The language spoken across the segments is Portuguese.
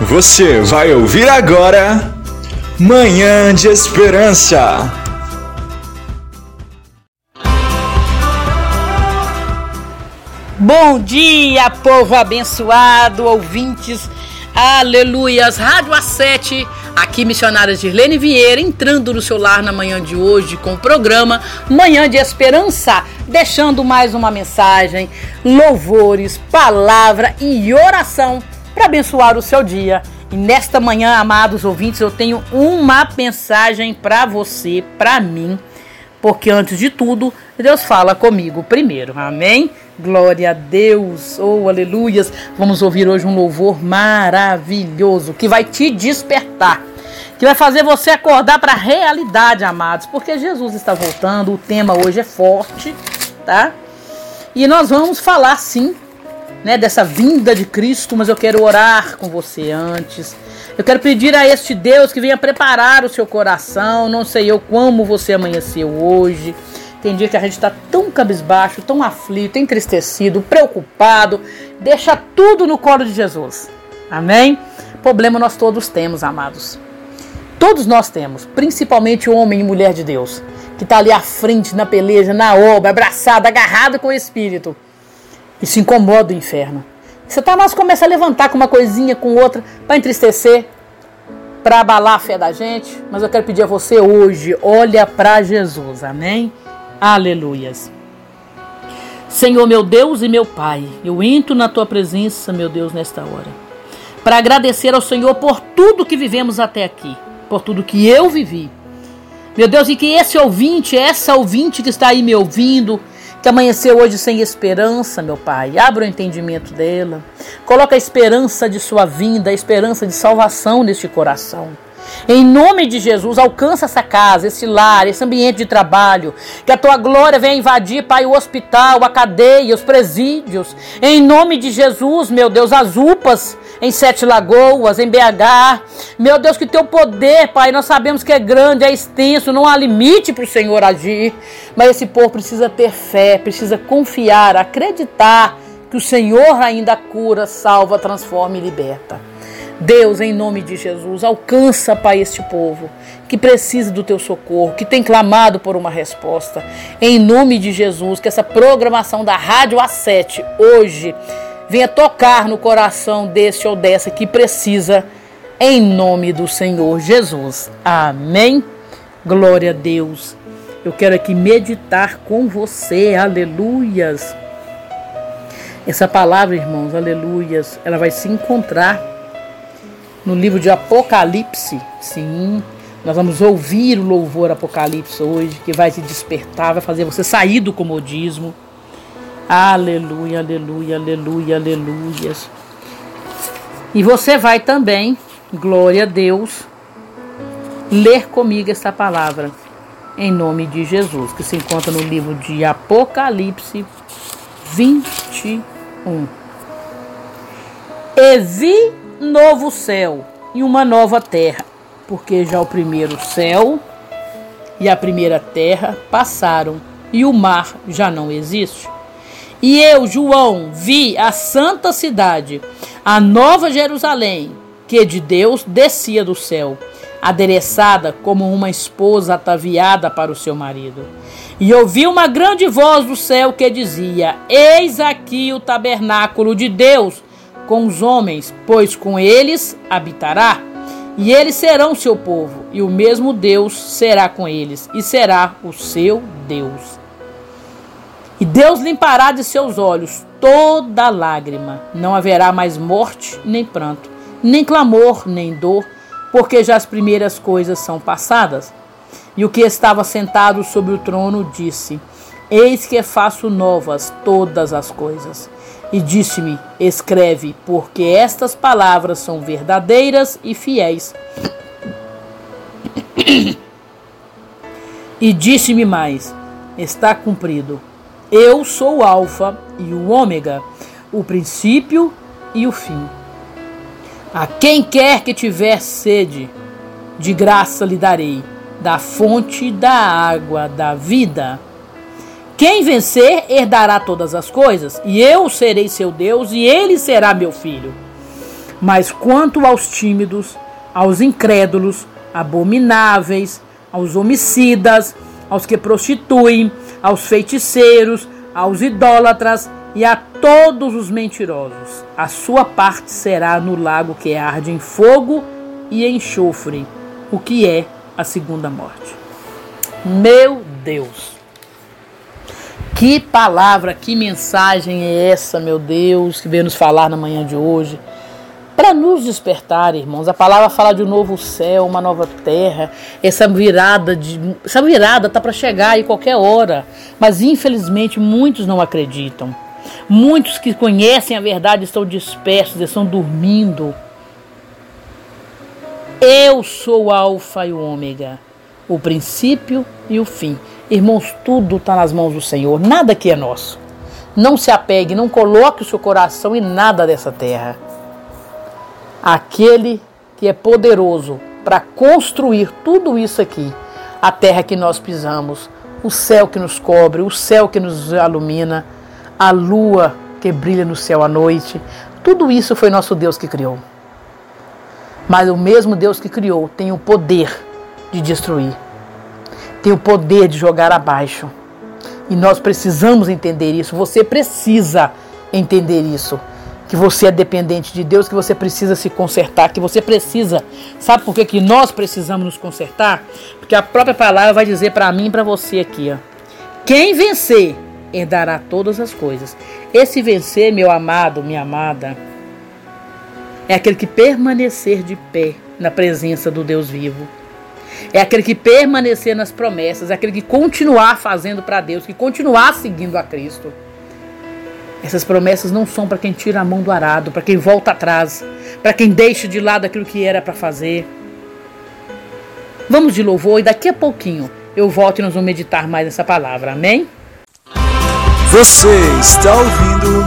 Você vai ouvir agora Manhã de Esperança. Bom dia, povo abençoado, ouvintes. Aleluias. Rádio A7, aqui missionária Girlene Vieira, entrando no seu lar na manhã de hoje com o programa Manhã de Esperança, deixando mais uma mensagem, louvores, palavra e oração para abençoar o seu dia. E nesta manhã, amados ouvintes, eu tenho uma mensagem para você, para mim, porque antes de tudo, Deus fala comigo primeiro. Amém? Glória a Deus. Oh, aleluias. Vamos ouvir hoje um louvor maravilhoso que vai te despertar. Que vai fazer você acordar para a realidade, amados, porque Jesus está voltando. O tema hoje é forte, tá? E nós vamos falar sim né, dessa vinda de Cristo, mas eu quero orar com você antes. Eu quero pedir a este Deus que venha preparar o seu coração. Não sei eu como você amanheceu hoje. Tem dia que a gente está tão cabisbaixo, tão aflito, entristecido, preocupado. Deixa tudo no colo de Jesus. Amém? Problema nós todos temos, amados. Todos nós temos, principalmente o homem e mulher de Deus, que está ali à frente, na peleja, na obra, abraçado, agarrado com o Espírito e se incomoda o inferno. Satanás começa a levantar com uma coisinha, com outra, para entristecer, para abalar a fé da gente. Mas eu quero pedir a você hoje, olha para Jesus, amém? Aleluias. Senhor meu Deus e meu Pai, eu entro na tua presença, meu Deus, nesta hora, para agradecer ao Senhor por tudo que vivemos até aqui, por tudo que eu vivi. Meu Deus, e que esse ouvinte, essa ouvinte que está aí me ouvindo, que amanheceu hoje sem esperança, meu Pai. Abra o entendimento dela. Coloca a esperança de sua vinda, a esperança de salvação neste coração. Em nome de Jesus, alcança essa casa, esse lar, esse ambiente de trabalho. Que a tua glória venha invadir, Pai, o hospital, a cadeia, os presídios. Em nome de Jesus, meu Deus, as UPAs em Sete Lagoas, em BH. Meu Deus, que teu poder, Pai, nós sabemos que é grande, é extenso, não há limite para o Senhor agir. Mas esse povo precisa ter fé, precisa confiar, acreditar que o Senhor ainda cura, salva, transforma e liberta. Deus, em nome de Jesus, alcança, Pai, este povo que precisa do teu socorro, que tem clamado por uma resposta. Em nome de Jesus, que essa programação da Rádio A7 hoje venha tocar no coração deste ou dessa que precisa, em nome do Senhor Jesus. Amém. Glória a Deus. Eu quero aqui meditar com você, aleluias. Essa palavra, irmãos, aleluias, ela vai se encontrar no livro de Apocalipse. Sim, nós vamos ouvir o louvor Apocalipse hoje, que vai te despertar, vai fazer você sair do comodismo. Aleluia, aleluia, aleluia, aleluia. E você vai também, glória a Deus, ler comigo esta palavra, em nome de Jesus, que se encontra no livro de Apocalipse 21. E vi novo céu e uma nova terra, porque já o primeiro céu e a primeira terra passaram e o mar já não existe. E eu, João, vi a santa cidade, a nova Jerusalém, que de Deus descia do céu, adereçada como uma esposa ataviada para o seu marido. E ouvi uma grande voz do céu que dizia: Eis aqui o tabernáculo de Deus com os homens, pois com eles habitará. E eles serão seu povo, e o mesmo Deus será com eles, e será o seu Deus. E Deus limpará de seus olhos toda lágrima. Não haverá mais morte, nem pranto, nem clamor, nem dor, porque já as primeiras coisas são passadas. E o que estava sentado sobre o trono disse: Eis que faço novas todas as coisas. E disse-me: Escreve, porque estas palavras são verdadeiras e fiéis. E disse-me mais: Está cumprido. Eu sou o Alfa e o Ômega, o princípio e o fim. A quem quer que tiver sede, de graça lhe darei, da fonte da água da vida. Quem vencer herdará todas as coisas, e eu serei seu Deus, e ele será meu filho. Mas quanto aos tímidos, aos incrédulos, abomináveis, aos homicidas, aos que prostituem, aos feiticeiros, aos idólatras e a todos os mentirosos, a sua parte será no lago que arde em fogo e enxofre, o que é a segunda morte. Meu Deus! Que palavra, que mensagem é essa, meu Deus, que veio nos falar na manhã de hoje? Para nos despertar, irmãos, a palavra fala de um novo céu, uma nova terra. Essa virada de, essa virada tá para chegar em qualquer hora, mas infelizmente muitos não acreditam. Muitos que conhecem a verdade estão dispersos, estão dormindo. Eu sou o Alfa e o Ômega, o princípio e o fim. Irmãos, tudo está nas mãos do Senhor, nada que é nosso. Não se apegue, não coloque o seu coração em nada dessa terra. Aquele que é poderoso para construir tudo isso aqui, a terra que nós pisamos, o céu que nos cobre, o céu que nos ilumina, a lua que brilha no céu à noite, tudo isso foi nosso Deus que criou. Mas o mesmo Deus que criou tem o poder de destruir, tem o poder de jogar abaixo. E nós precisamos entender isso. Você precisa entender isso. Que você é dependente de Deus, que você precisa se consertar, que você precisa. Sabe por que, que nós precisamos nos consertar? Porque a própria palavra vai dizer para mim e para você aqui, ó. Quem vencer herdará todas as coisas. Esse vencer, meu amado, minha amada, é aquele que permanecer de pé na presença do Deus vivo. É aquele que permanecer nas promessas, é aquele que continuar fazendo para Deus, que continuar seguindo a Cristo. Essas promessas não são para quem tira a mão do arado, para quem volta atrás, para quem deixa de lado aquilo que era para fazer. Vamos de louvor e daqui a pouquinho eu volto e nós vamos meditar mais nessa palavra. Amém? Você está ouvindo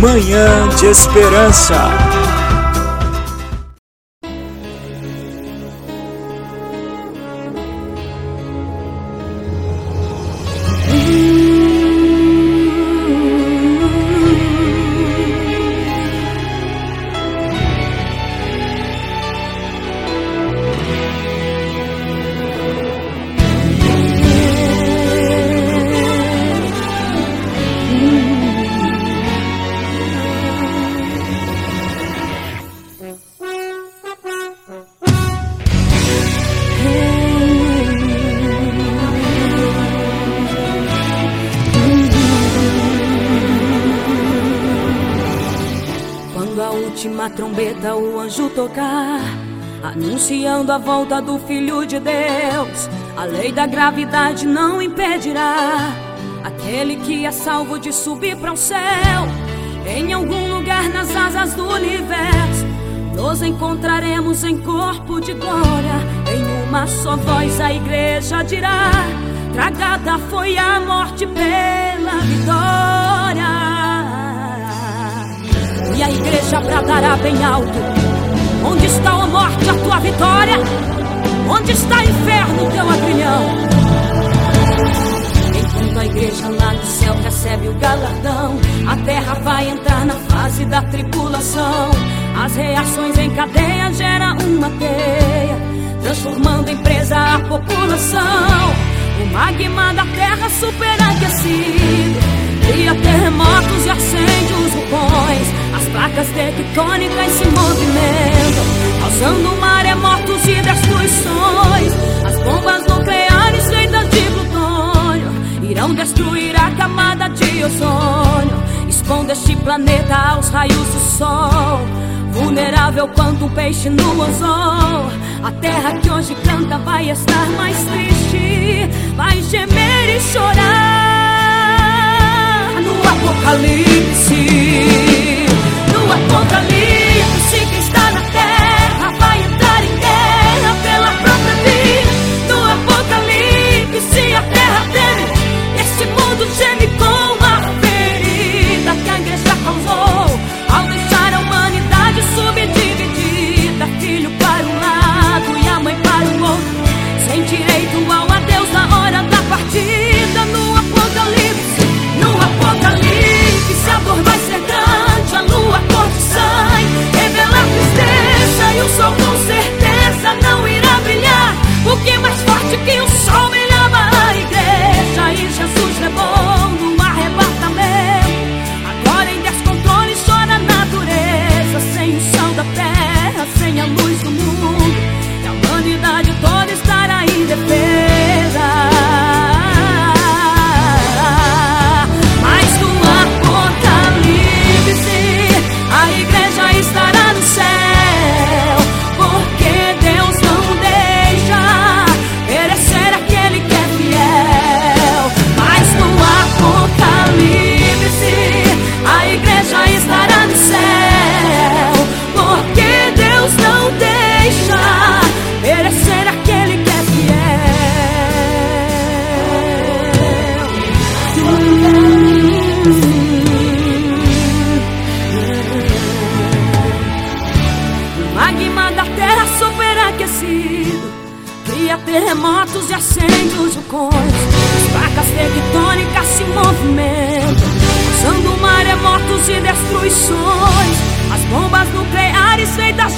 Manhã de Esperança. Tocar, anunciando a volta do Filho de Deus. A lei da gravidade não impedirá aquele que é salvo de subir para o céu. Em algum lugar nas asas do universo, nos encontraremos em corpo de glória. Em uma só voz a igreja dirá: Tragada foi a morte pela vitória. E a igreja bradará bem alto: Onde está a morte, a tua vitória? Onde está o inferno, teu agrilhão? Enquanto a igreja lá no céu recebe o galardão, a terra vai entrar na fase da tribulação. As reações em cadeia geram uma teia, transformando em presa a população. O magma da terra superaquecido cria terremotos e acende os vulcões. As placas tectônicas se movimentam, causando maremotos e destruições. As bombas nucleares feitas de plutônio irão destruir a camada de ozônio, expondo este planeta aos raios do sol. Vulnerável quanto um peixe no anzol. A terra que hoje canta vai estar mais triste, vai gemer e chorar no apocalipse. No apocalipse,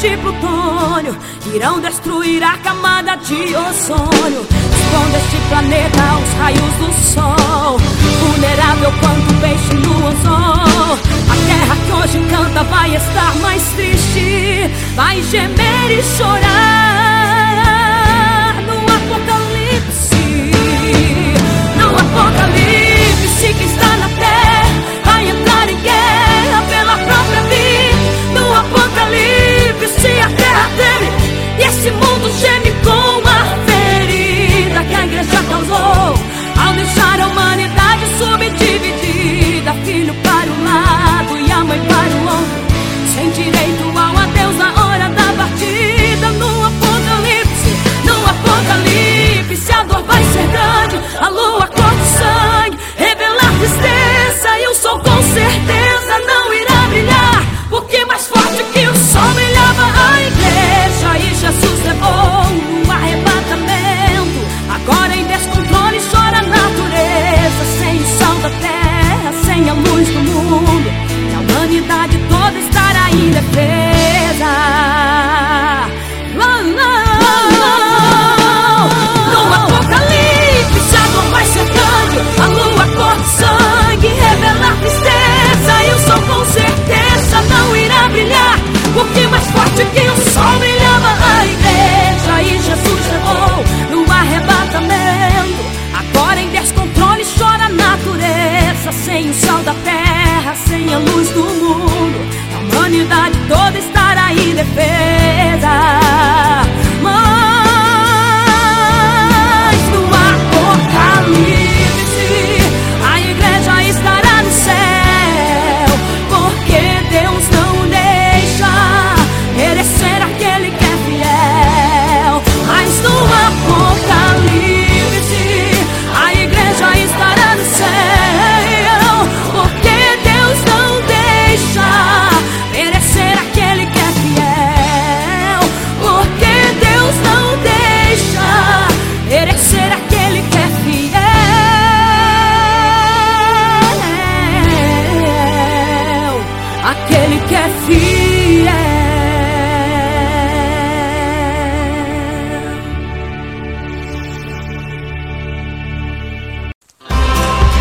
de plutônio Irão destruir a camada de ozônio. Expondo este planeta aos raios do sol Vulnerável quanto peixe no anzol. A terra que hoje canta vai estar mais triste Vai gemer e chorar. Apocalipse que está terra treme e esse mundo geme com a ferida que a igreja causou ao deixar a humanidade subdividida. Filho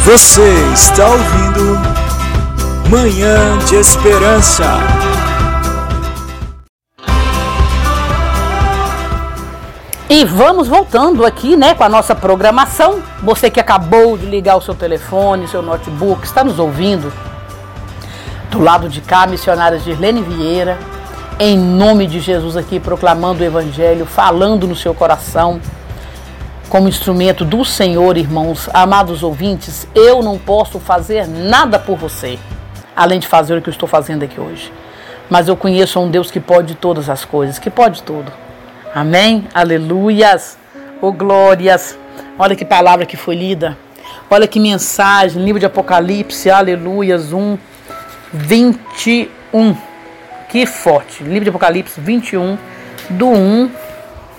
Você está ouvindo Manhã de Esperança. E vamos voltando aqui, né, com a nossa programação. Você que acabou de ligar o seu telefone, seu notebook, está nos ouvindo. Do lado de cá, missionária Girlene Vieira, em nome de Jesus aqui proclamando o evangelho, falando no seu coração como instrumento do Senhor, irmãos, amados ouvintes, eu não posso fazer nada por você, além de fazer o que eu estou fazendo aqui hoje. Mas eu conheço um Deus que pode todas as coisas, que pode tudo. Amém? Aleluias! Oh glórias! Olha que palavra que foi lida. Olha que mensagem, livro de Apocalipse, aleluias, 1, 21. Que forte. Livro de Apocalipse 21, do 1,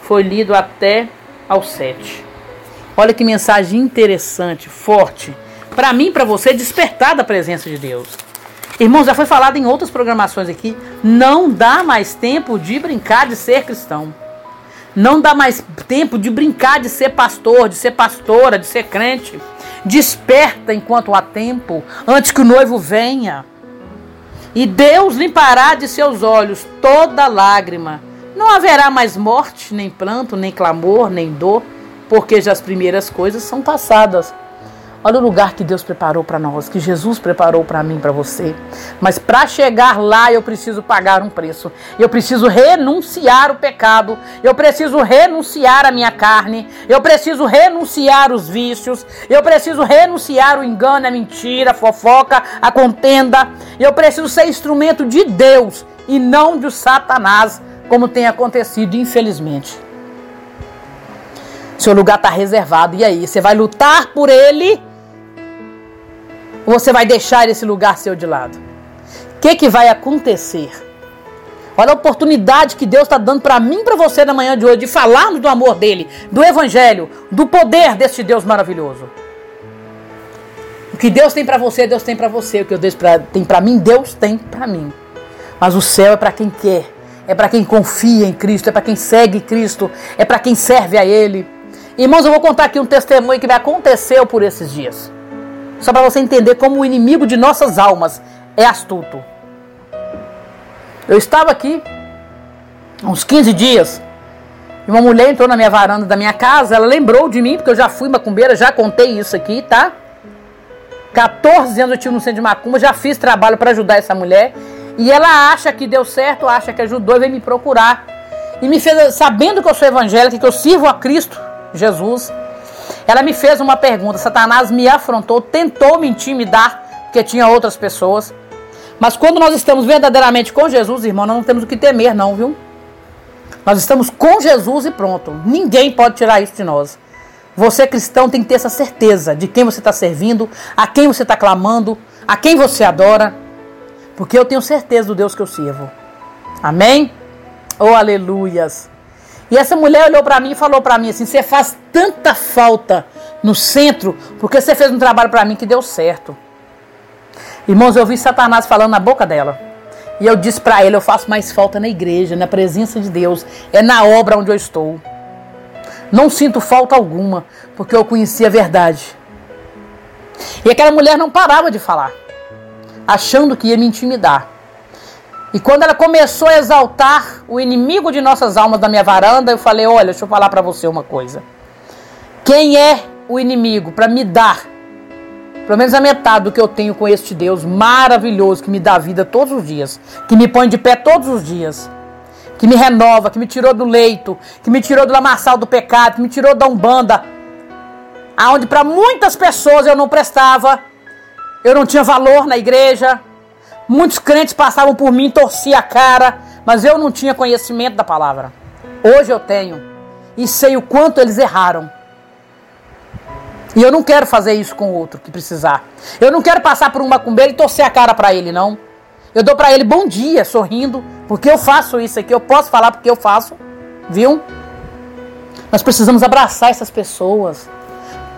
foi lido até ao 7. Olha que mensagem interessante, forte. Para mim, para você, despertar da presença de Deus. Irmãos, já foi falado em outras programações aqui. Não dá mais tempo de brincar de ser cristão. Não dá mais tempo de brincar de ser pastor, de ser pastora, de ser crente. Desperta enquanto há tempo, antes que o noivo venha. E Deus limpará de seus olhos toda lágrima não haverá mais morte, nem pranto, nem clamor, nem dor, porque já as primeiras coisas são passadas. Olha o lugar que Deus preparou para nós, que Jesus preparou para mim, para você. Mas para chegar lá eu preciso pagar um preço. Eu preciso renunciar o pecado. Eu preciso renunciar a minha carne. Eu preciso renunciar os vícios. Eu preciso renunciar o engano, a mentira, a fofoca, a contenda. Eu preciso ser instrumento de Deus e não de Satanás como tem acontecido, infelizmente. Seu lugar está reservado. E aí, você vai lutar por ele? Ou você vai deixar esse lugar seu de lado? O que, que vai acontecer? Olha a oportunidade que Deus está dando para mim e para você na manhã de hoje de falarmos do amor dele, do evangelho, do poder deste Deus maravilhoso. O que Deus tem para você, Deus tem para você. O que Deus tem para mim, Deus tem para mim. Mas o céu é para quem quer, é para quem confia em Cristo, é para quem segue Cristo, é para quem serve a Ele. Irmãos, eu vou contar aqui um testemunho que me aconteceu por esses dias. Só para você entender como o inimigo de nossas almas é astuto. Eu estava aqui uns 15 dias e uma mulher entrou na minha varanda da minha casa. Ela lembrou de mim, porque eu já fui macumbeira, já contei isso aqui, tá? 14 anos eu tive no centro de macumba, já fiz trabalho para ajudar essa mulher. E ela acha que deu certo, acha que ajudou e veio me procurar. E me fez, sabendo que eu sou evangélica, que eu sirvo a Cristo, Jesus, ela me fez uma pergunta. Satanás me afrontou, tentou me intimidar, porque tinha outras pessoas. Mas quando nós estamos verdadeiramente com Jesus, irmão, nós não temos o que temer, não, viu? Nós estamos com Jesus e pronto. Ninguém pode tirar isso de nós. Você, cristão, tem que ter essa certeza de quem você está servindo, a quem você está clamando, a quem você adora. Porque eu tenho certeza do Deus que eu sirvo. Amém? Oh, aleluias. E essa mulher olhou para mim e falou para mim assim: Você faz tanta falta no centro porque você fez um trabalho para mim que deu certo. Irmãos, eu vi Satanás falando na boca dela. E eu disse para ele: eu faço mais falta na igreja, na presença de Deus, é na obra onde eu estou. Não sinto falta alguma, porque eu conheci a verdade. E aquela mulher não parava de falar, achando que ia me intimidar. E quando ela começou a exaltar o inimigo de nossas almas da minha varanda, eu falei: Olha, deixa eu falar para você uma coisa. Quem é o inimigo para me dar pelo menos a metade do que eu tenho com este Deus maravilhoso que me dá vida todos os dias, que me põe de pé todos os dias, que me renova, que me tirou do leito, que me tirou do lamaçal do pecado, que me tirou da umbanda, aonde para muitas pessoas eu não prestava, eu não tinha valor na igreja, muitos crentes passavam por mim, torcia a cara, mas eu não tinha conhecimento da palavra. Hoje eu tenho e sei o quanto eles erraram. E eu não quero fazer isso com outro que precisar. Eu não quero passar por um macumbeiro e torcer a cara para ele, não. Eu dou para ele bom dia, sorrindo, porque eu faço isso aqui. Eu posso falar porque eu faço, viu? Nós precisamos abraçar essas pessoas.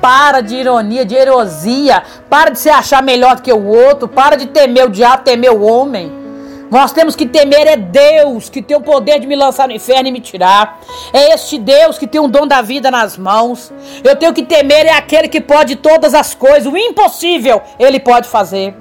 Para de ironia, de erosia. Para de se achar melhor do que o outro. Para de temer o diabo, temer o homem. Nós temos que temer é Deus, que tem o poder de me lançar no inferno e me tirar. É este Deus que tem o dom da vida nas mãos. Eu tenho que temer é aquele que pode todas as coisas. O impossível ele pode fazer.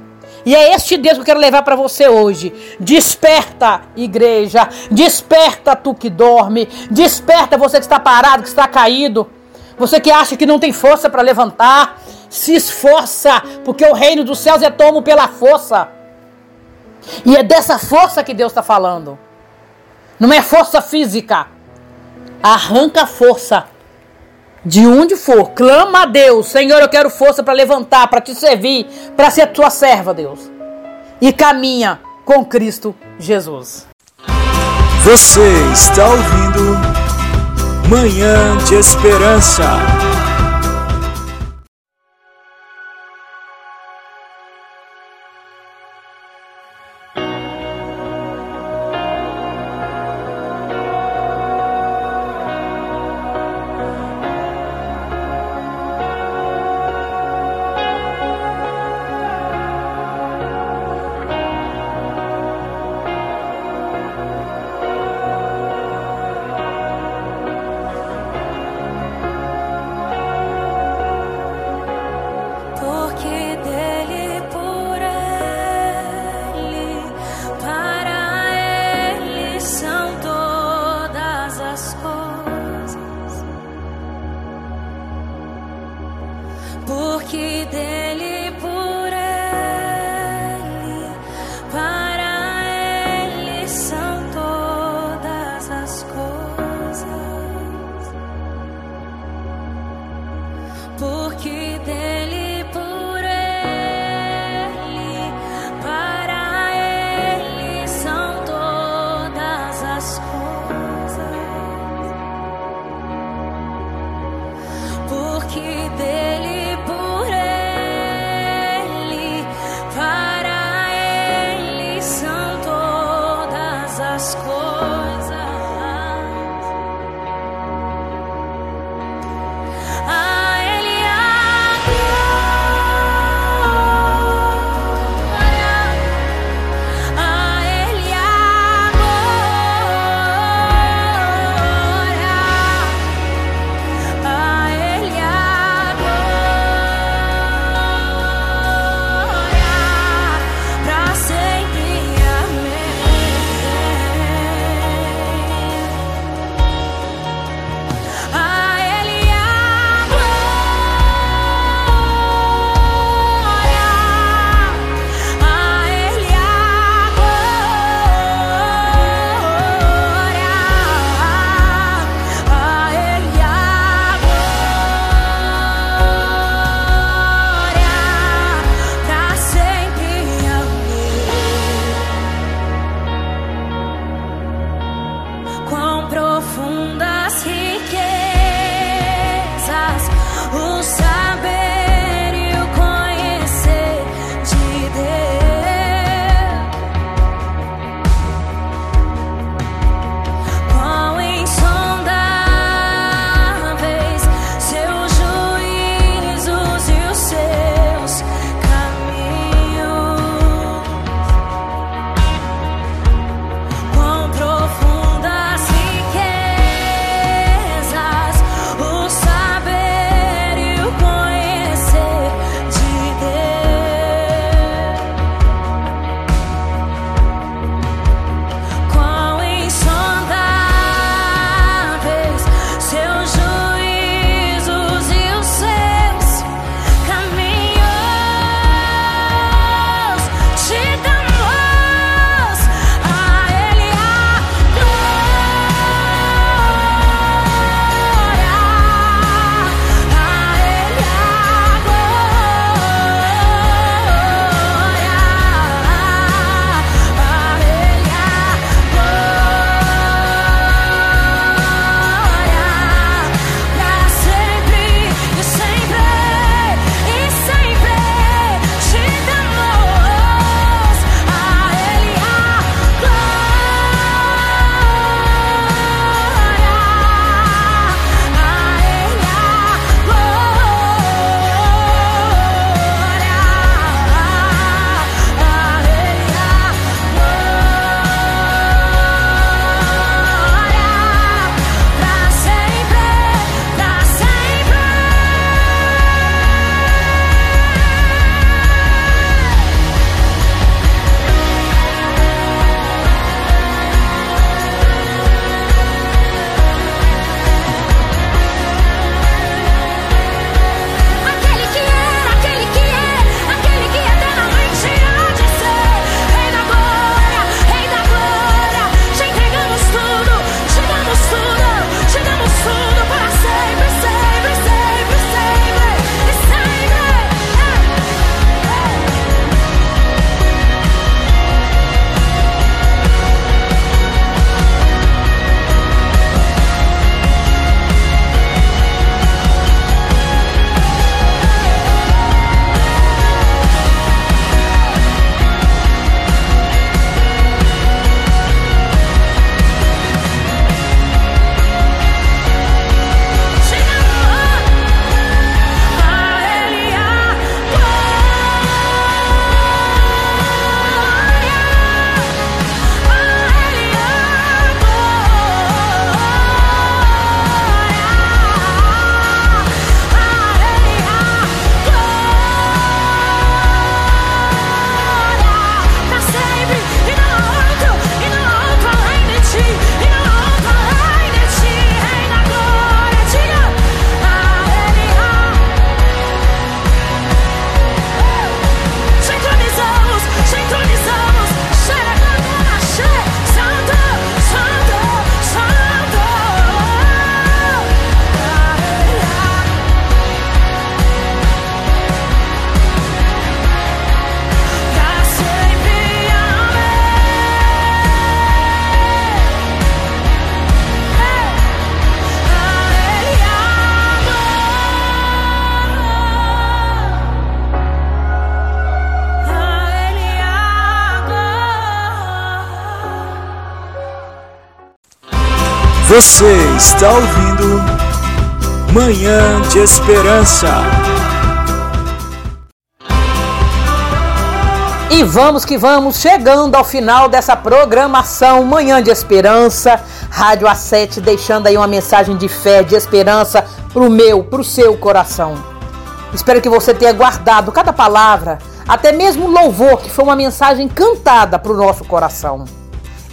E é este Deus que eu quero levar para você hoje. Desperta, igreja. Desperta tu que dorme. Desperta você que está parado, que está caído. Você que acha que não tem força para levantar. Se esforça, porque o reino dos céus é tomo pela força. E é dessa força que Deus está falando. Não é força física. Arranca a força. De onde for, clama a Deus, Senhor, eu quero força para levantar, para te servir, para ser tua serva, Deus. E caminha com Cristo Jesus. Você está ouvindo Manhã de Esperança. Você está ouvindo Manhã de Esperança. E vamos que vamos, chegando ao final dessa programação Manhã de Esperança, Rádio A7, deixando aí uma mensagem de fé, de esperança pro meu, pro seu coração. Espero que você tenha guardado cada palavra, até mesmo louvor, que foi uma mensagem cantada pro nosso coração.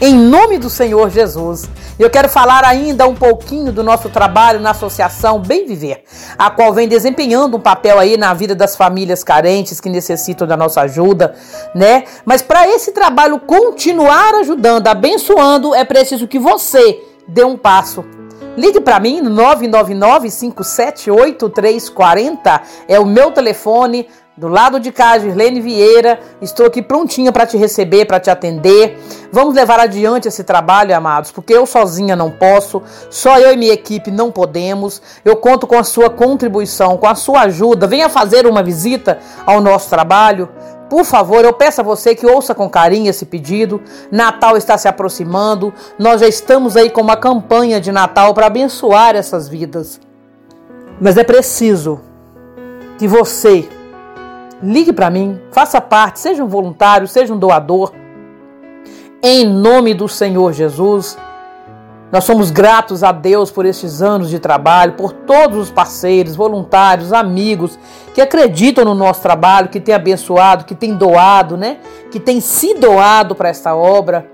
Em nome do Senhor Jesus, eu quero falar ainda um pouquinho do nosso trabalho na Associação Bem Viver, a qual vem desempenhando um papel aí na vida das famílias carentes que necessitam da nossa ajuda, né? Mas para esse trabalho continuar ajudando, abençoando, é preciso que você dê um passo. Ligue para mim no 999 578 é o meu telefone. Do lado de cá, Girlene Vieira, estou aqui prontinha para te receber, para te atender. Vamos levar adiante esse trabalho, amados, porque eu sozinha não posso, só eu e minha equipe não podemos. Eu conto com a sua contribuição, com a sua ajuda. Venha fazer uma visita ao nosso trabalho. Por favor, eu peço a você que ouça com carinho esse pedido. Natal está se aproximando. Nós já estamos aí com uma campanha de Natal para abençoar essas vidas. Mas é preciso que você ligue para mim, faça parte, seja um voluntário, seja um doador. Em nome do Senhor Jesus, nós somos gratos a Deus por estes anos de trabalho, por todos os parceiros, voluntários, amigos que acreditam no nosso trabalho, que têm abençoado, que têm doado, né? Que têm se doado para esta obra.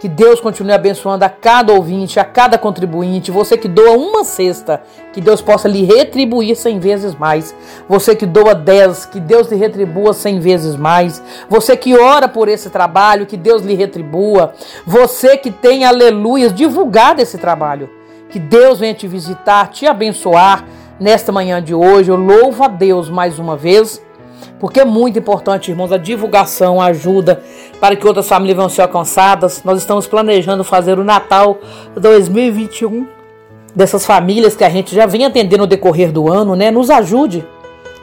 Que Deus continue abençoando a cada ouvinte, a cada contribuinte. Você que doa uma cesta, que Deus possa lhe retribuir cem vezes mais. Você que doa dez, que Deus lhe retribua cem vezes mais. Você que ora por esse trabalho, que Deus lhe retribua. Você que tem, aleluias, divulgado esse trabalho. Que Deus venha te visitar, te abençoar nesta manhã de hoje. Eu louvo a Deus mais uma vez porque é muito importante, irmãos, a divulgação, a ajuda para que outras famílias venham ser alcançadas. Nós estamos planejando fazer o Natal 2021 dessas famílias que a gente já vem atendendo no decorrer do ano, né? Nos ajude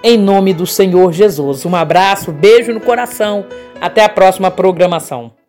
em nome do Senhor Jesus. Um abraço, beijo no coração. Até a próxima programação.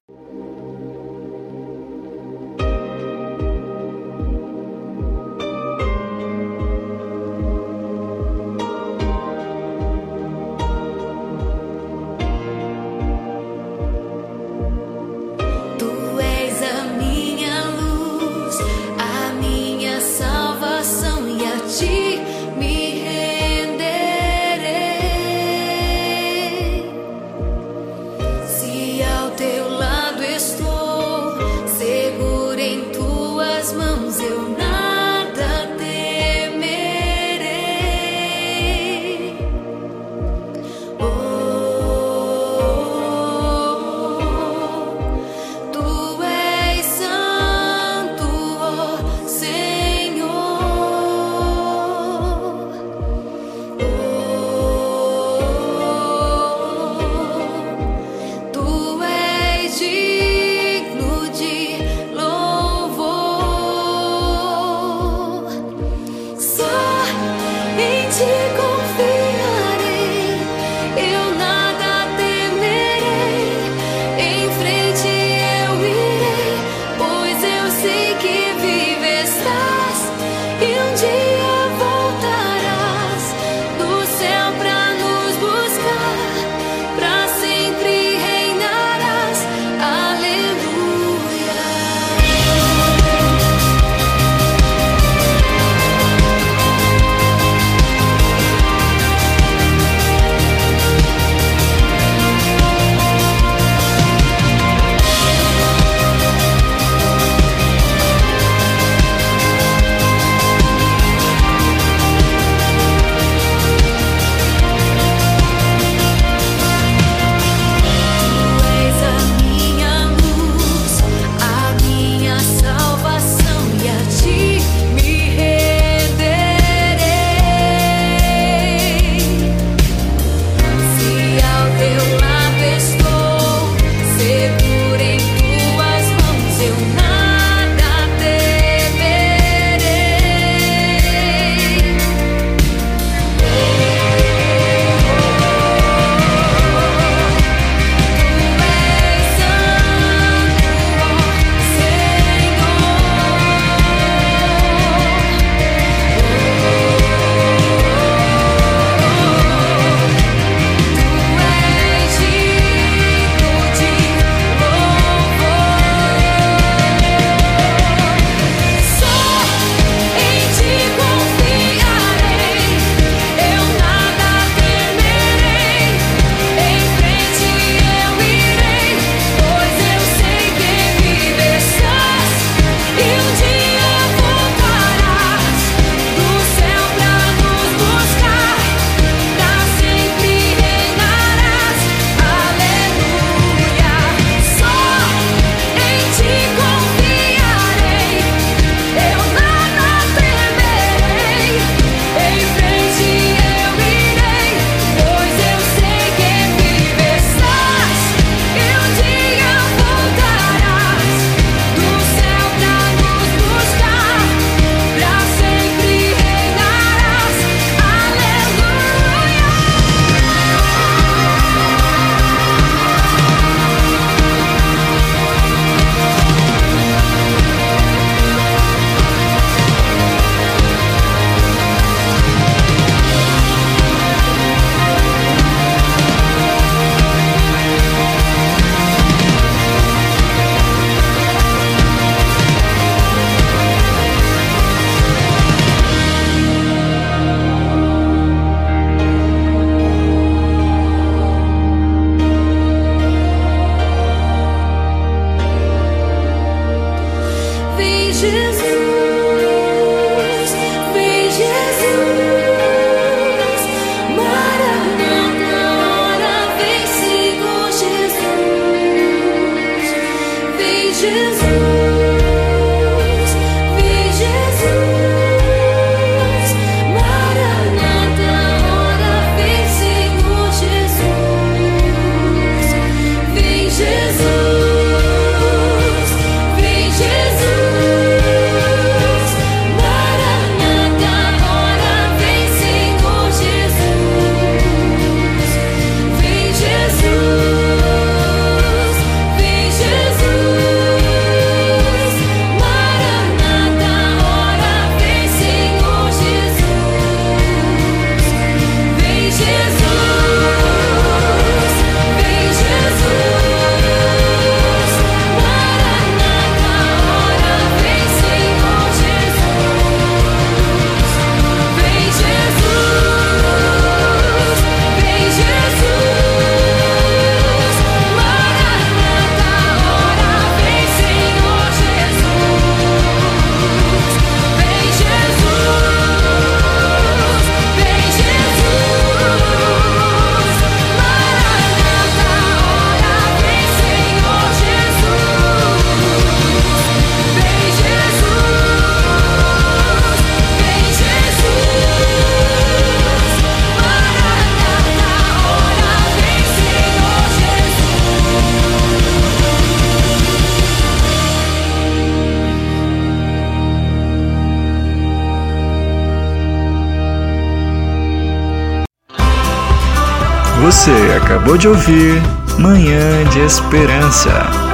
De ouvir Manhã de Esperança.